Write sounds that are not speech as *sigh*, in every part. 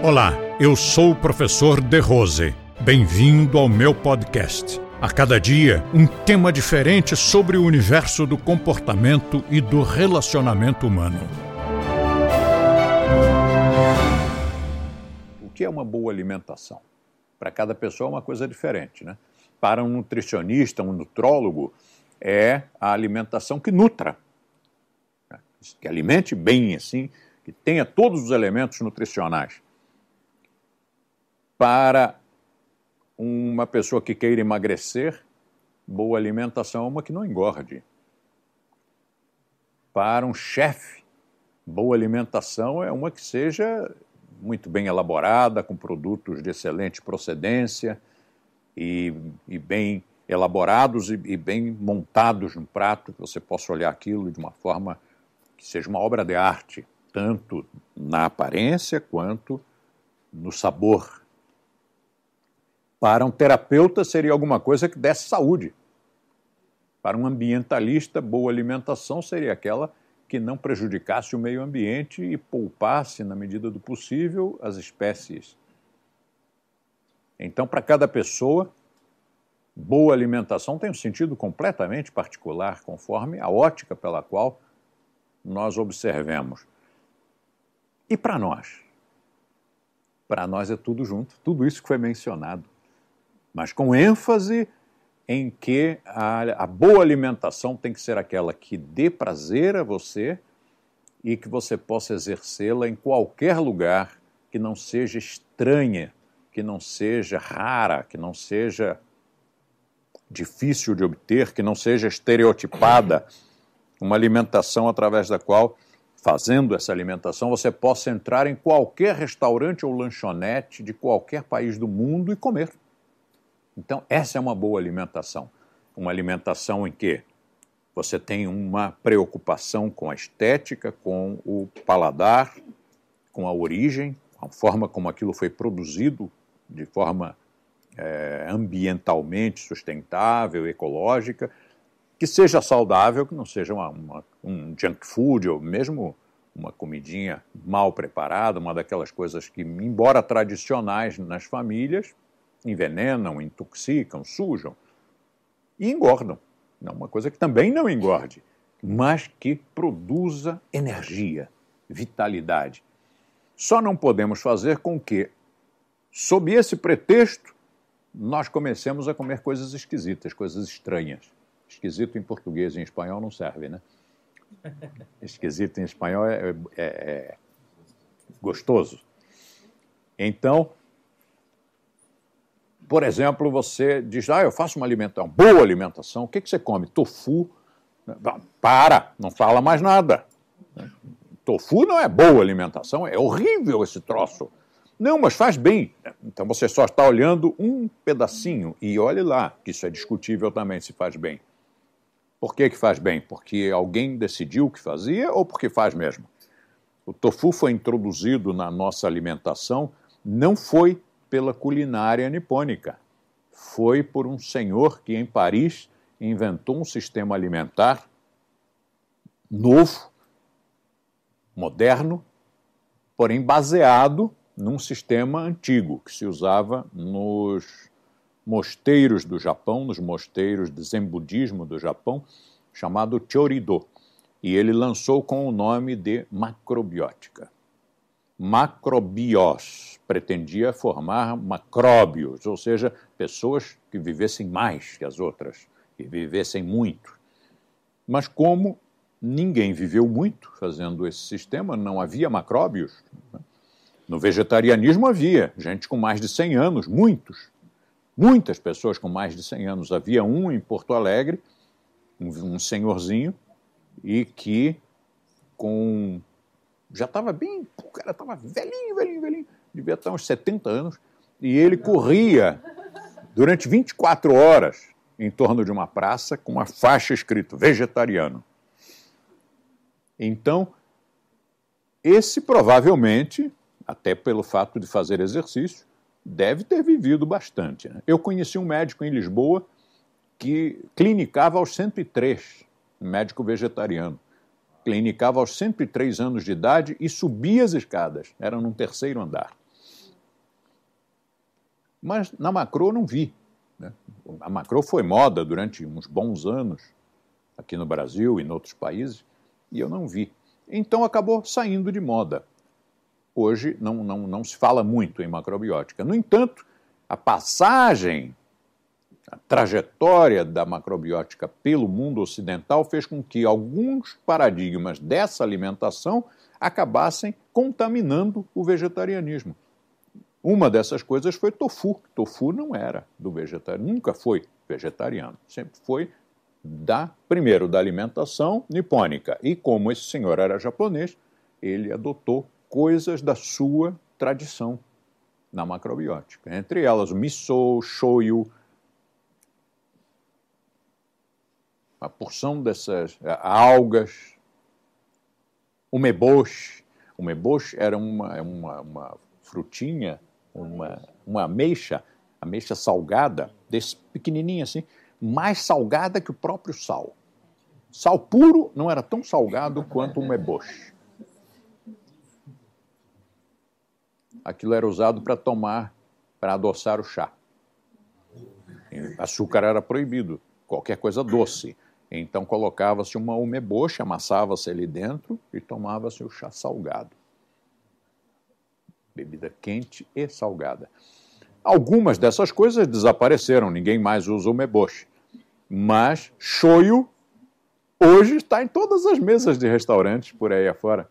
Olá, eu sou o professor De Rose. Bem-vindo ao meu podcast. A cada dia, um tema diferente sobre o universo do comportamento e do relacionamento humano. O que é uma boa alimentação? Para cada pessoa é uma coisa diferente, né? Para um nutricionista, um nutrólogo, é a alimentação que nutra, né? que alimente bem, assim, que tenha todos os elementos nutricionais para uma pessoa que queira emagrecer, boa alimentação é uma que não engorde. Para um chefe, boa alimentação é uma que seja muito bem elaborada, com produtos de excelente procedência e, e bem elaborados e, e, bem montados no prato, que você possa olhar aquilo de uma forma que seja uma obra de arte, tanto na aparência quanto no sabor para um terapeuta, seria alguma coisa que desse saúde. Para um ambientalista, boa alimentação seria aquela que não prejudicasse o meio ambiente e poupasse, na medida do possível, as espécies. Então, para cada pessoa, boa alimentação tem um sentido completamente particular, conforme a ótica pela qual nós observemos. E para nós? Para nós é tudo junto, tudo isso que foi mencionado mas com ênfase em que a, a, boa alimentação tem que ser aquela que dê prazer a você e que você possa exercê-la em qualquer lugar que não seja estranha, que não seja rara, que não seja difícil de obter, que não seja estereotipada. Uma alimentação através da qual, fazendo essa alimentação, você possa entrar em qualquer restaurante ou lanchonete de qualquer país do mundo e comer. Então, essa é uma boa alimentação. Uma alimentação em que você tem uma preocupação com a estética, com o paladar, com a origem, a forma como aquilo foi produzido de forma é, ambientalmente sustentável, ecológica, que seja saudável, que não seja uma, uma, um junk food ou mesmo uma comidinha mal preparada, uma daquelas coisas que, embora tradicionais nas famílias, envenenam, intoxicam, sujam e engordam. Não, uma coisa que também não engorde, mas que produza energia, vitalidade. Só não podemos fazer com que, sob esse pretexto, nós comecemos a comer coisas esquisitas, coisas estranhas. Esquisito em português e em espanhol não serve, né? *laughs* Esquisito em espanhol é, é, é gostoso. Então, por exemplo, você diz, ah, eu faço uma alimentação, boa alimentação, o que, que você come? Tofu. Para, não fala mais nada. Tofu não é boa alimentação, é horrível esse troço. Não, mas faz bem. Então você só está olhando um pedacinho e olhe lá, que isso é discutível também se faz bem. Por que, que faz bem? Porque alguém decidiu que fazia ou porque faz mesmo? O tofu foi introduzido na nossa alimentação, não foi pela culinária nipônica. Foi por um senhor que em Paris inventou um sistema alimentar novo, moderno, porém baseado num sistema antigo que se usava nos mosteiros do Japão, nos mosteiros de Zen budismo do Japão, chamado Chorido. E ele lançou com o nome de macrobiótica macrobios, pretendia formar macróbios, ou seja, pessoas que vivessem mais que as outras, que vivessem muito. Mas como ninguém viveu muito fazendo esse sistema, não havia macróbios. Né? No vegetarianismo havia gente com mais de 100 anos, muitos, muitas pessoas com mais de 100 anos. Havia um em Porto Alegre, um, um senhorzinho, e que com já estava bem, o cara estava velhinho, velhinho, velhinho, devia estar uns 70 anos, e ele corria durante 24 horas em torno de uma praça com uma faixa escrito vegetariano. Então, esse provavelmente, até pelo fato de fazer exercício, deve ter vivido bastante. Né? Eu conheci um médico em Lisboa que clinicava aos 103, um médico vegetariano clinicava aos 103 anos de idade e subia as escadas, era num terceiro andar. Mas na macro não vi. Né? A macro foi moda durante uns bons anos aqui no Brasil e em outros países e eu não vi. Então acabou saindo de moda. Hoje não, não, não se fala muito em macrobiótica. No entanto, a passagem, a trajetória da macrobiótica pelo mundo ocidental fez com que alguns paradigmas dessa alimentação acabassem contaminando o vegetarianismo. Uma dessas coisas foi tofu. Tofu não era do vegetariano, nunca foi vegetariano, sempre foi da primeiro da alimentação nipônica. E como esse senhor era japonês, ele adotou coisas da sua tradição na macrobiótica, entre elas o miso, shoyu, uma porção dessas algas, o meboshi. O meboshi era uma, uma, uma frutinha, uma, uma ameixa, ameixa salgada, desse pequenininho assim, mais salgada que o próprio sal. Sal puro não era tão salgado quanto o meboshi. Aquilo era usado para tomar, para adoçar o chá. Açúcar era proibido, qualquer coisa doce. Então colocava-se uma umeboshi, amassava-se ali dentro e tomava-se o chá salgado. Bebida quente e salgada. Algumas dessas coisas desapareceram, ninguém mais usa o umeboshi. Mas shoyu hoje está em todas as mesas de restaurantes por aí afora.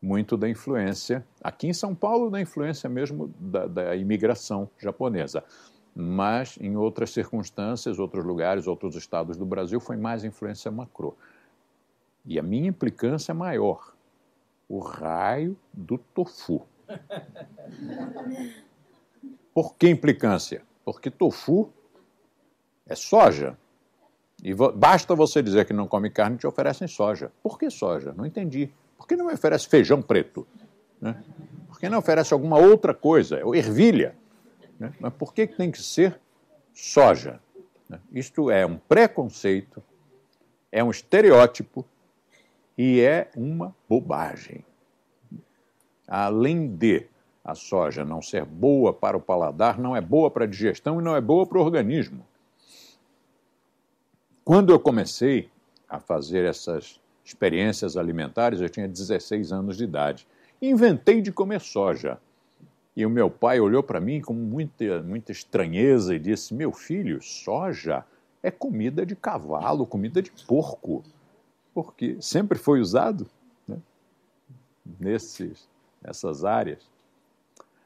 Muito da influência, aqui em São Paulo, da influência mesmo da, da imigração japonesa mas em outras circunstâncias, outros lugares, outros estados do Brasil, foi mais influência macro. E a minha implicância é maior. O raio do tofu. Por que implicância? Porque tofu é soja. E basta você dizer que não come carne, te oferecem soja. Por que soja? Não entendi. Por que não oferece feijão preto? Né? Por que não oferece alguma outra coisa? Ervilha. Né? Mas por que tem que ser soja? Né? Isto é um preconceito, é um estereótipo e é uma bobagem. Além de a soja não ser boa para o paladar, não é boa para a digestão e não é boa para o organismo. Quando eu comecei a fazer essas experiências alimentares, eu tinha 16 anos de idade. Inventei de comer soja. E o meu pai olhou para mim com muita, muita estranheza e disse: Meu filho, soja é comida de cavalo, comida de porco. Porque sempre foi usado né, nesses, nessas áreas.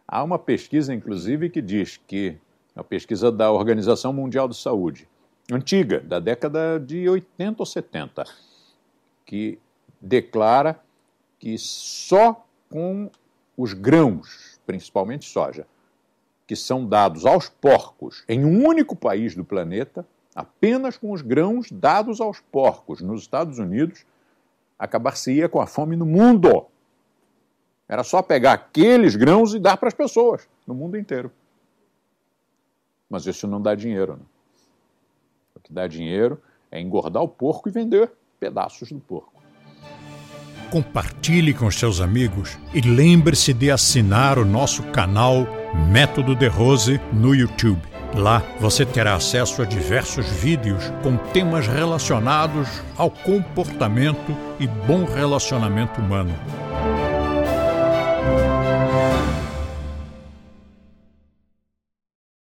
Há uma pesquisa, inclusive, que diz que a pesquisa da Organização Mundial de Saúde, antiga, da década de 80 ou 70, que declara que só com os grãos principalmente soja, que são dados aos porcos em um único país do planeta, apenas com os grãos dados aos porcos nos Estados Unidos, acabar-se-ia com a fome no mundo. Era só pegar aqueles grãos e dar para as pessoas no mundo inteiro. Mas isso não dá dinheiro. Né? O que dá dinheiro é engordar o porco e vender pedaços do porco compartilhe com seus amigos e lembre-se de assinar o nosso canal Método de Rose no YouTube. Lá você terá acesso a diversos vídeos com temas relacionados ao comportamento e bom relacionamento humano.